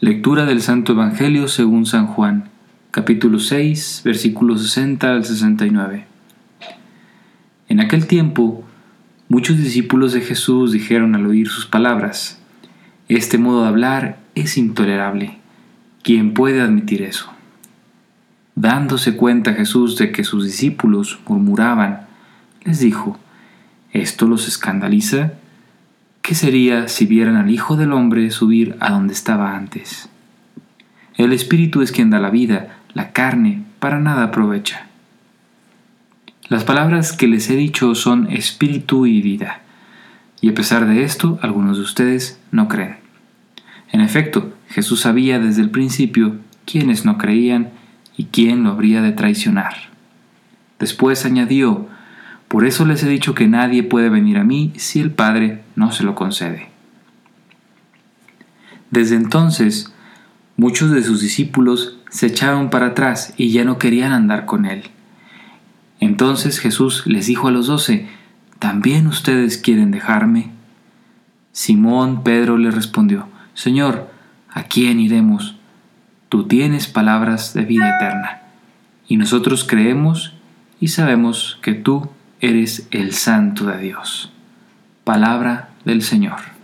Lectura del Santo Evangelio según San Juan, capítulo 6, versículos 60 al 69. En aquel tiempo, muchos discípulos de Jesús dijeron al oír sus palabras, Este modo de hablar es intolerable. ¿Quién puede admitir eso? Dándose cuenta Jesús de que sus discípulos murmuraban, les dijo, ¿esto los escandaliza? ¿Qué sería si vieran al Hijo del Hombre subir a donde estaba antes? El Espíritu es quien da la vida, la carne para nada aprovecha. Las palabras que les he dicho son espíritu y vida, y a pesar de esto, algunos de ustedes no creen. En efecto, Jesús sabía desde el principio quiénes no creían y quién lo habría de traicionar. Después añadió, por eso les he dicho que nadie puede venir a mí si el Padre no se lo concede. Desde entonces, muchos de sus discípulos se echaron para atrás y ya no querían andar con él. Entonces Jesús les dijo a los doce, ¿también ustedes quieren dejarme? Simón Pedro le respondió, Señor, ¿a quién iremos? Tú tienes palabras de vida eterna, y nosotros creemos y sabemos que tú eres el Santo de Dios. Palabra del Señor.